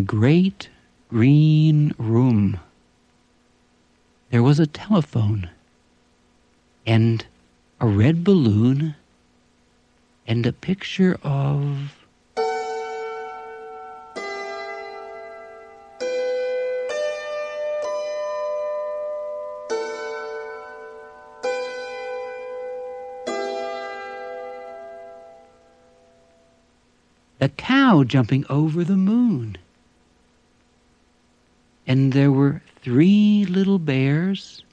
The great green room, there was a telephone and a red balloon and a picture of. A cow jumping over the moon. And there were three little bears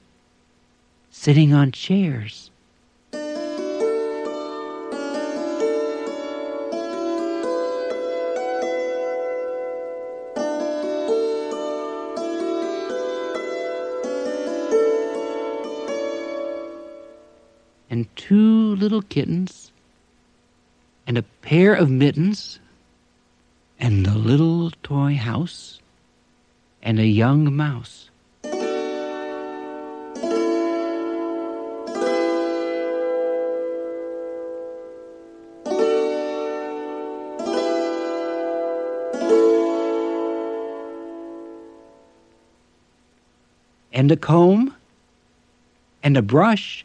sitting on chairs. And two little kittens, and a pair of mittens, and a little toy house, and a young mouse. and a comb, and a brush,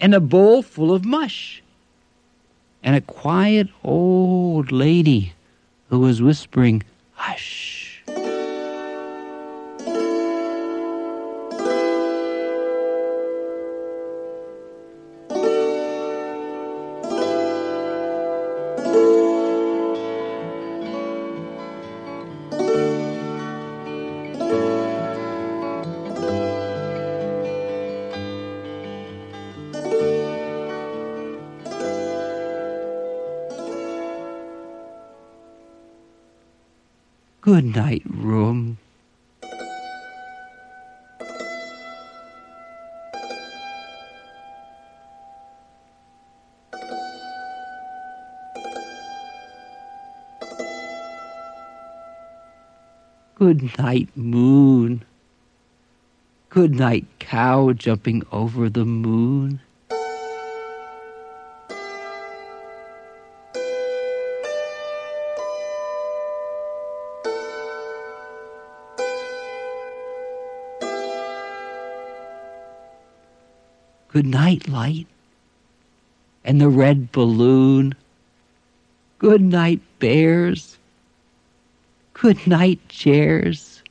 and a bowl full of mush, and a quiet old lady who was whispering, Hush. Good night, room. Good night, moon. Good night, cow jumping over the moon. Good night, light. And the red balloon. Good night, bears. Good night, chairs.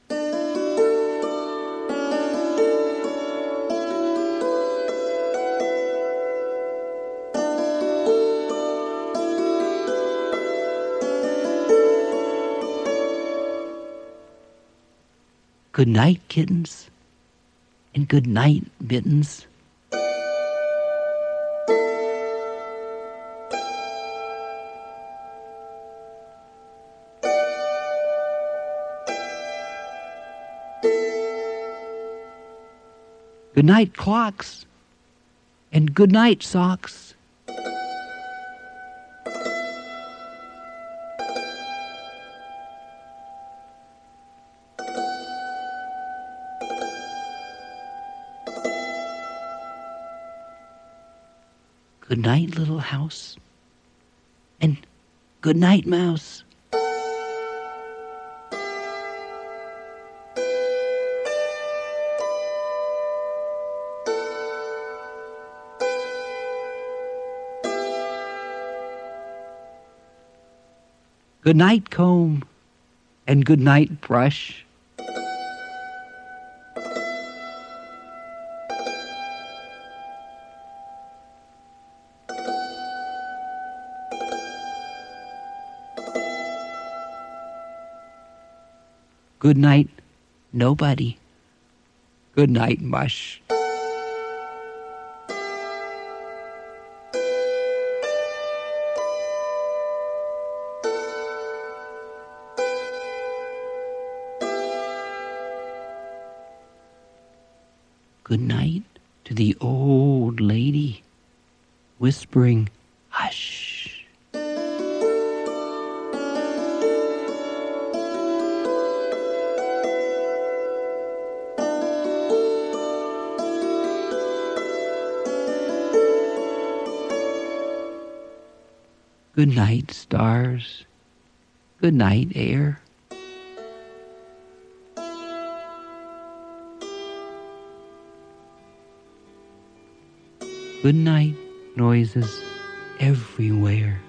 Good night, kittens. And good night, mittens. Good night, clocks. And good night, socks. Good night, little house. And good night, mouse. Good night, comb, and good night, brush. Good night, nobody. Good night, mush. Good night to the old lady, whispering, Hush. Good night, stars. Good night, air. Good night noises everywhere.